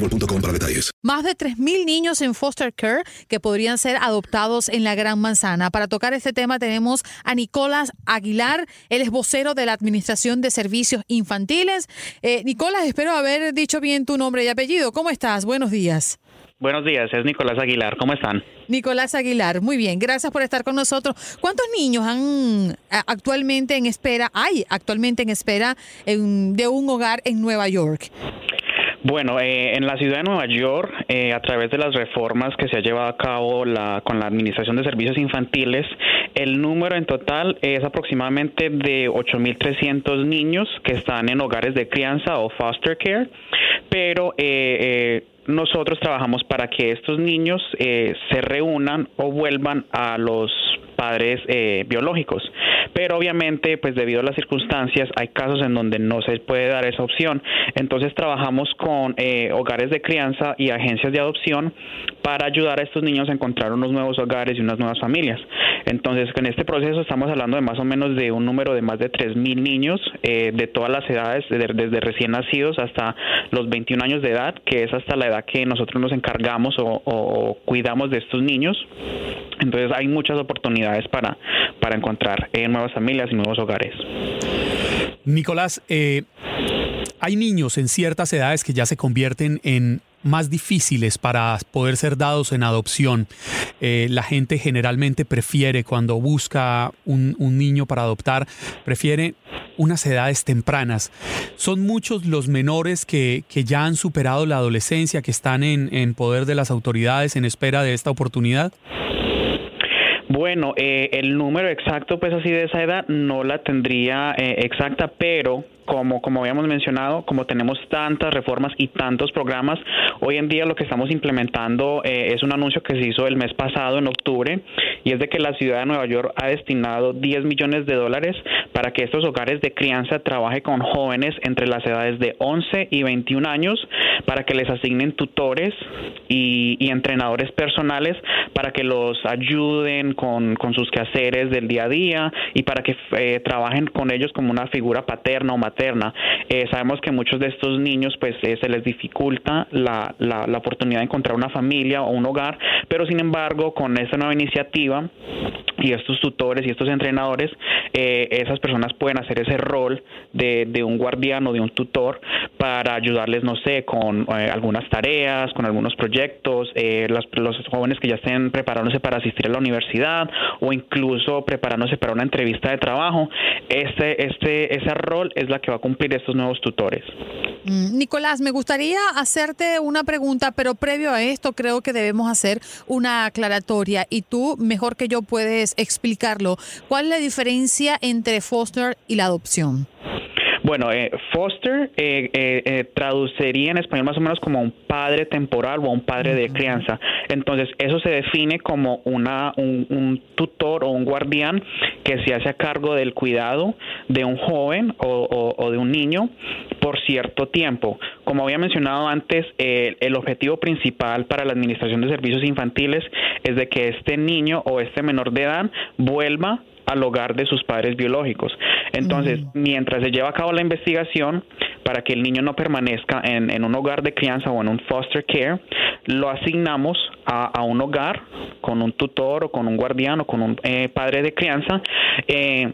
boostmobile.com para detalles. Más de 3.000 niños en foster care que podrían ser adoptados en la Gran Manzana. Para tocar este tema tenemos a Nicolás Aguilar, él es vocero de la Administración de Servicios Infantiles. Eh, Nicolás, espero haber dicho bien tu nombre y apellido. ¿Cómo estás? Buenos días. Buenos días, es Nicolás Aguilar. ¿Cómo están? Nicolás Aguilar, muy bien, gracias por estar con nosotros. ¿Cuántos niños han actualmente en espera, hay actualmente en espera en- de un hogar en Nueva York? Bueno, eh, en la ciudad de Nueva York, eh, a través de las reformas que se ha llevado a cabo la, con la Administración de Servicios Infantiles, el número en total es aproximadamente de 8.300 niños que están en hogares de crianza o foster care, pero eh, eh, nosotros trabajamos para que estos niños eh, se reúnan o vuelvan a los padres eh, biológicos. Pero obviamente, pues debido a las circunstancias, hay casos en donde no se puede dar esa opción. Entonces trabajamos con eh, hogares de crianza y agencias de adopción para ayudar a estos niños a encontrar unos nuevos hogares y unas nuevas familias. Entonces, en este proceso estamos hablando de más o menos de un número de más de 3.000 niños eh, de todas las edades, de- desde recién nacidos hasta los 21 años de edad, que es hasta la edad que nosotros nos encargamos o cuidamos de estos niños. Entonces, hay muchas oportunidades para, para encontrar eh, nuevas familias y nuevos hogares. Nicolás, eh, hay niños en ciertas edades que ya se convierten en más difíciles para poder ser dados en adopción. Eh, la gente generalmente prefiere cuando busca un, un niño para adoptar, prefiere unas edades tempranas. Son muchos los menores que, que ya han superado la adolescencia, que están en, en poder de las autoridades en espera de esta oportunidad. Bueno, eh, el número exacto, pues así de esa edad, no la tendría eh, exacta, pero como, como habíamos mencionado, como tenemos tantas reformas y tantos programas, hoy en día lo que estamos implementando eh, es un anuncio que se hizo el mes pasado, en octubre, y es de que la ciudad de Nueva York ha destinado 10 millones de dólares para que estos hogares de crianza trabajen con jóvenes entre las edades de 11 y 21 años, para que les asignen tutores y, y entrenadores personales para que los ayuden con, con sus quehaceres del día a día y para que eh, trabajen con ellos como una figura paterna o materna. Eh, sabemos que muchos de estos niños pues eh, se les dificulta la, oportunidad de encontrar una familia o un hogar, pero sin embargo con esta nueva iniciativa y estos tutores y estos entrenadores, eh, esas personas pueden hacer ese rol de, de un guardián o de un tutor para ayudarles, no sé, con eh, algunas tareas, con algunos proyectos, los, los jóvenes que ya estén preparándose para asistir a la universidad o incluso preparándose para una entrevista de trabajo. Este, este, ese rol es la que va a cumplir estos nuevos tutores. Mm, Nicolás, me gustaría hacerte una pregunta, pero previo a esto creo que debemos hacer una aclaratoria y tú mejor que yo puedes explicarlo. ¿Cuál es la diferencia entre foster y la adopción? Bueno, eh, foster eh, eh, traduciría en español más o menos como un padre temporal o un padre de crianza. Entonces, eso se define como una, un, tutor o un guardián que se hace a cargo del cuidado de un joven o, de un niño por cierto tiempo. Como había mencionado antes, el objetivo principal para la Administración de Servicios Infantiles es de que este niño o este menor de edad vuelva al hogar de sus padres biológicos. Entonces, mientras se lleva a cabo la investigación, para que el niño no permanezca en, un hogar de crianza o en un foster care, lo asignamos a, un hogar con un tutor o con un guardián o con un eh, padre de crianza. Eh,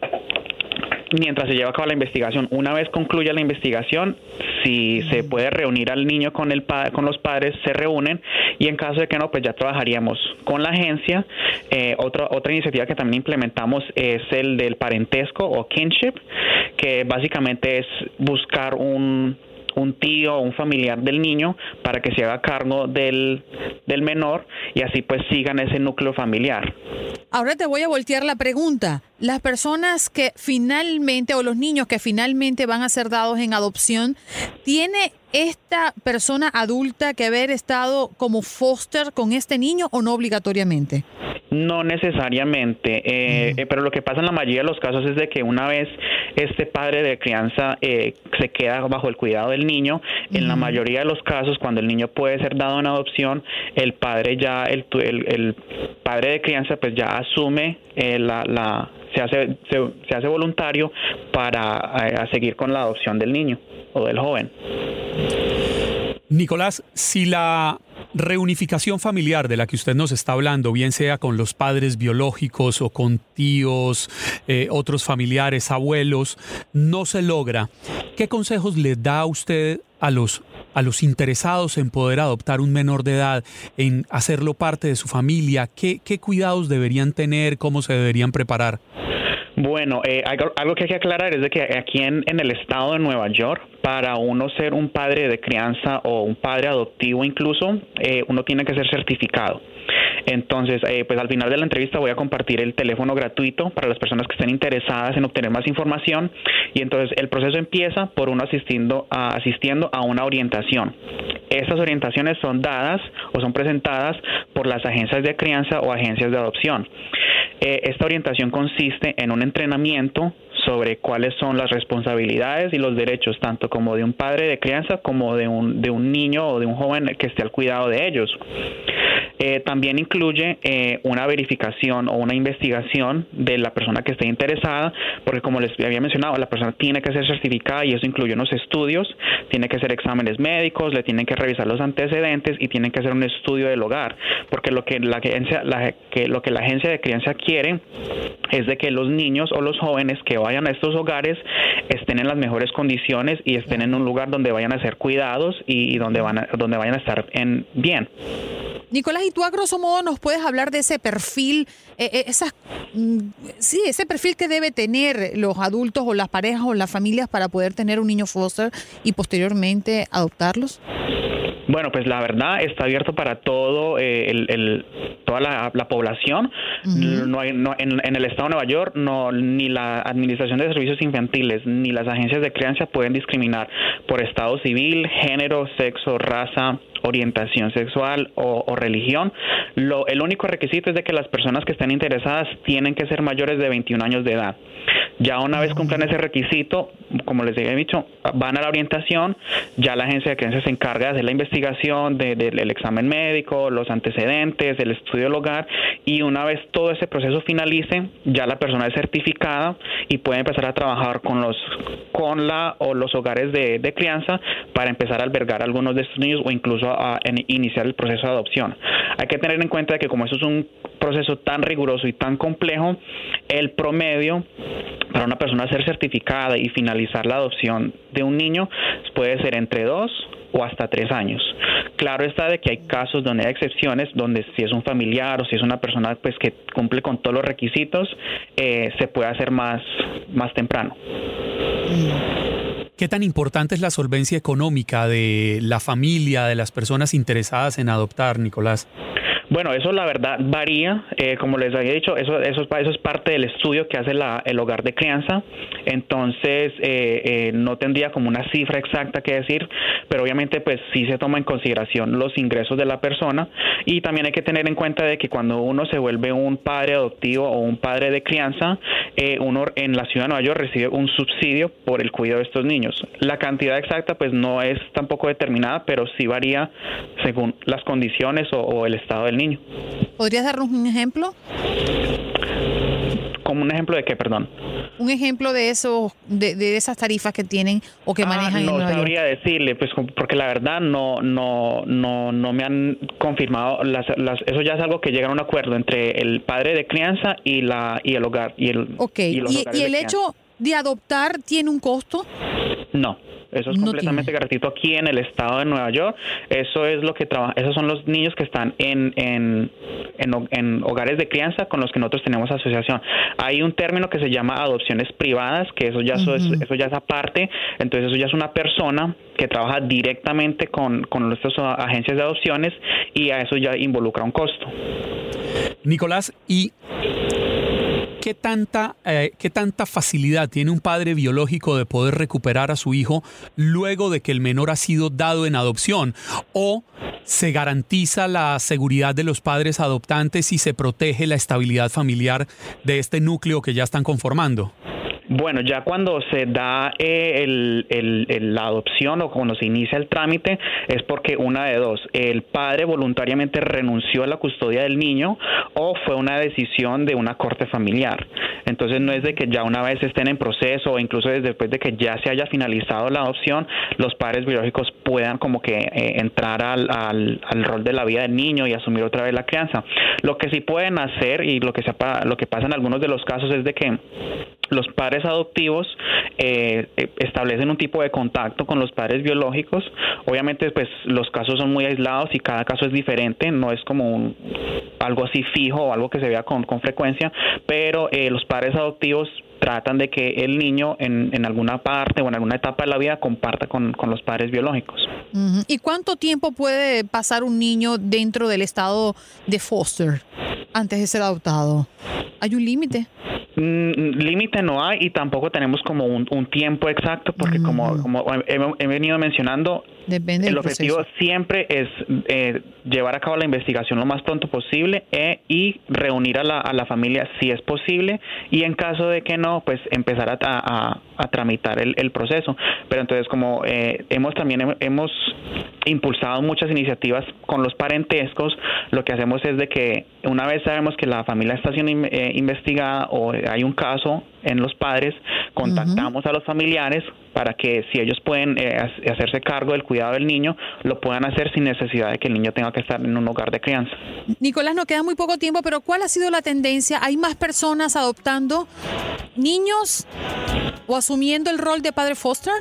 mientras se lleva a cabo la investigación. Una vez concluya la investigación, si se puede reunir al niño con el con los padres, se reúnen y en caso de que no, pues ya trabajaríamos con la agencia. Eh, otra otra iniciativa que también implementamos es el del parentesco o kinship, que básicamente es buscar un un tío o un familiar del niño para que se haga cargo del, del menor y así pues sigan ese núcleo familiar. Ahora te voy a voltear la pregunta. Las personas que finalmente o los niños que finalmente van a ser dados en adopción, ¿tiene esta persona adulta que haber estado como foster con este niño o no obligatoriamente? No necesariamente, eh, eh, pero lo que pasa en la mayoría de los casos es de que una vez este padre de crianza eh, se queda bajo el cuidado del niño, en la mayoría de los casos cuando el niño puede ser dado en adopción, el padre ya, el, el, padre de crianza pues ya asume la, la se hace, se, hace voluntario para seguir con la adopción del niño o del joven. Nicolás, si la reunificación familiar de la que usted nos está hablando, bien sea con los padres biológicos o con tíos, eh, otros familiares, abuelos, no se logra, ¿qué consejos le da usted a los a los interesados en poder adoptar un menor de edad, en hacerlo parte de su familia? ¿Qué, qué cuidados deberían tener? ¿Cómo se deberían preparar? Bueno, eh, algo, que hay que aclarar es de que aquí en, el estado de Nueva York, para uno ser un padre de crianza o un padre adoptivo incluso, eh, uno tiene que ser certificado. Entonces, eh, pues al final de la entrevista voy a compartir el teléfono gratuito para las personas que estén interesadas en obtener más información y entonces el proceso empieza por uno asistiendo a, asistiendo a una orientación. Estas orientaciones son dadas o son presentadas por las agencias de crianza o agencias de adopción. Eh, esta orientación consiste en un entrenamiento sobre cuáles son las responsabilidades y los derechos tanto como de un padre de crianza como de un, de un niño o de un joven que esté al cuidado de ellos. Eh, también incluye eh, una verificación o una investigación de la persona que esté interesada, porque como les había mencionado, la persona tiene que ser certificada y eso incluye unos estudios, tiene que hacer exámenes médicos, le tienen que revisar los antecedentes y tienen que hacer un estudio del hogar, porque lo que la agencia, que, lo que la agencia de crianza quiere es de que los niños o los jóvenes que vayan a estos hogares estén en las mejores condiciones y estén en un lugar donde vayan a ser cuidados y, donde van donde vayan a estar en bien. Nicolás, y tú a grosso modo nos puedes hablar de ese perfil, eh, eh, esas, mm, sí, ese perfil que debe tener los adultos o las parejas o las familias para poder tener un niño foster y posteriormente adoptarlos? Bueno, pues la verdad está abierto para todo eh, el, toda la, población. no hay, no, en, en, el estado de Nueva York, no, ni la Administración de Servicios Infantiles ni las agencias de crianza pueden discriminar por estado civil, género, sexo, raza, orientación sexual o, religión. Lo, el único requisito es de que las personas que estén interesadas tienen que ser mayores de 21 años de edad. Ya una vez cumplan ese requisito, como les había dicho, van a la orientación, ya la agencia de creencias se encarga de hacer la investigación del examen médico, los antecedentes, el estudio del hogar y una vez todo ese proceso finalice, ya la persona es certificada y puede empezar a trabajar con los con la o los hogares de, de crianza para empezar a albergar a algunos de estos niños o incluso a, iniciar el proceso de adopción. Hay que tener en cuenta que como eso es un proceso tan riguroso y tan complejo, el promedio para una persona ser certificada y finalizar la adopción de un niño puede ser entre dos o hasta tres años. Claro está de que hay casos donde hay excepciones, donde si es un familiar o si es una persona pues que cumple con todos los requisitos, eh, se puede hacer más, más temprano. ¿Qué tan importante es la solvencia económica de la familia, de las personas interesadas en adoptar, Nicolás? Bueno, eso la verdad varía. Eh, como les había dicho, eso, eso, eso es parte del estudio que hace la, el hogar de crianza. Entonces, eh, eh, no tendría como una cifra exacta que decir, pero obviamente pues sí se toma en consideración los ingresos de la persona y también hay que tener en cuenta de que cuando uno se vuelve un padre adoptivo o un padre de crianza, uno en la ciudad de Nueva York recibe un subsidio por el cuidado de estos niños. La cantidad exacta pues no es tampoco determinada, pero sí varía según las condiciones o, el estado del niño. ¿Podrías darnos un ejemplo? ¿Como un ejemplo de qué, perdón? Un ejemplo de eso, de, esas tarifas que tienen o que ah, manejan no en Nueva sabría decirle, pues porque la verdad no, no, no, no me han confirmado. Las, las, eso ya es algo que llega a un acuerdo entre el padre de crianza y la y el hogar y el. Ok. Y, y el hecho de adoptar tiene un costo. No. Eso es completamente gratuito aquí en el estado de Nueva York. Eso es lo que trabaja, esos son los niños que están en, en, en, hogares de crianza con los que nosotros tenemos asociación. Hay un término que se llama adopciones privadas, que eso ya, eso, es, eso ya es aparte, entonces eso ya es una persona que trabaja directamente con, con nuestras agencias de adopciones y a eso ya involucra un costo. Nicolás, y ¿qué tanta, eh, ¿qué tanta facilidad tiene un padre biológico de poder recuperar a su hijo luego de que el menor ha sido dado en adopción? ¿O se garantiza la seguridad de los padres adoptantes y se protege la estabilidad familiar de este núcleo que ya están conformando? Bueno, ya cuando se da eh, el, la adopción o cuando se inicia el trámite es porque una de dos, el padre voluntariamente renunció a la custodia del niño o fue una decisión de una corte familiar. Entonces no es de que ya una vez estén en proceso o incluso después de que ya se haya finalizado la adopción, los padres biológicos puedan como que eh, entrar al, al, rol de la vida del niño y asumir otra vez la crianza. Lo que sí pueden hacer y lo que, lo que pasa en algunos de los casos es de que los padres adoptivos eh, eh, establecen un tipo de contacto con los padres biológicos. Obviamente, pues los casos son muy aislados y cada caso es diferente, no es como un, algo así fijo o algo que se vea con, con frecuencia, pero eh, los padres adoptivos tratan de que el niño en, en, alguna parte o en alguna etapa de la vida comparta con, con los padres biológicos. ¿Y cuánto tiempo puede pasar un niño dentro del estado de foster antes de ser adoptado? ¿Hay un límite? Mm, límite no hay y tampoco tenemos como un, tiempo exacto porque como, mm. como he, venido mencionando, el objetivo siempre es eh, llevar a cabo la investigación lo más pronto posible e, y reunir a la, a la familia si es posible y en caso de que no, pues empezar a, a, a tramitar el, el, proceso. Pero entonces como eh, hemos también hemos impulsado muchas iniciativas con los parentescos, lo que hacemos es de que una vez sabemos que la familia está siendo eh, investigada o hay un caso en los padres, contactamos a los familiares para que si ellos pueden eh, hacerse cargo del cuidado del niño, lo puedan hacer sin necesidad de que el niño tenga que estar en un hogar de crianza. Nicolás, no queda muy poco tiempo, pero ¿cuál ha sido la tendencia? ¿Hay más personas adoptando niños o asumiendo el rol de padre foster?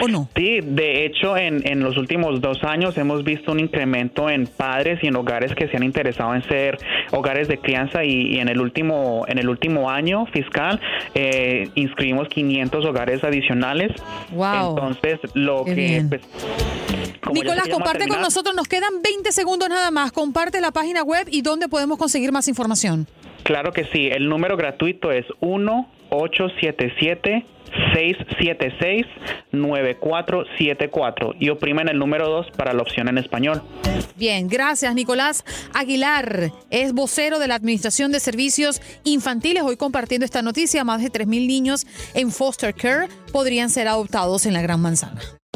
¿O no? Sí, de hecho, en, en los últimos dos años hemos visto un incremento en padres y en hogares que se han interesado en ser hogares de crianza y, en el último en el último año fiscal eh, inscribimos 500 hogares adicionales. Wow. Entonces, lo que... Pues, Nicolás, comparte con nosotros, nos quedan 20 segundos nada más. Comparte la página web y dónde podemos conseguir más información. Claro que sí, el número gratuito es 1877 676-9474 y oprimen el número 2 para la opción en español. Bien, gracias Nicolás Aguilar. Es vocero de la Administración de Servicios Infantiles. Hoy compartiendo esta noticia, más de 3.000 niños en foster care podrían ser adoptados en la Gran Manzana.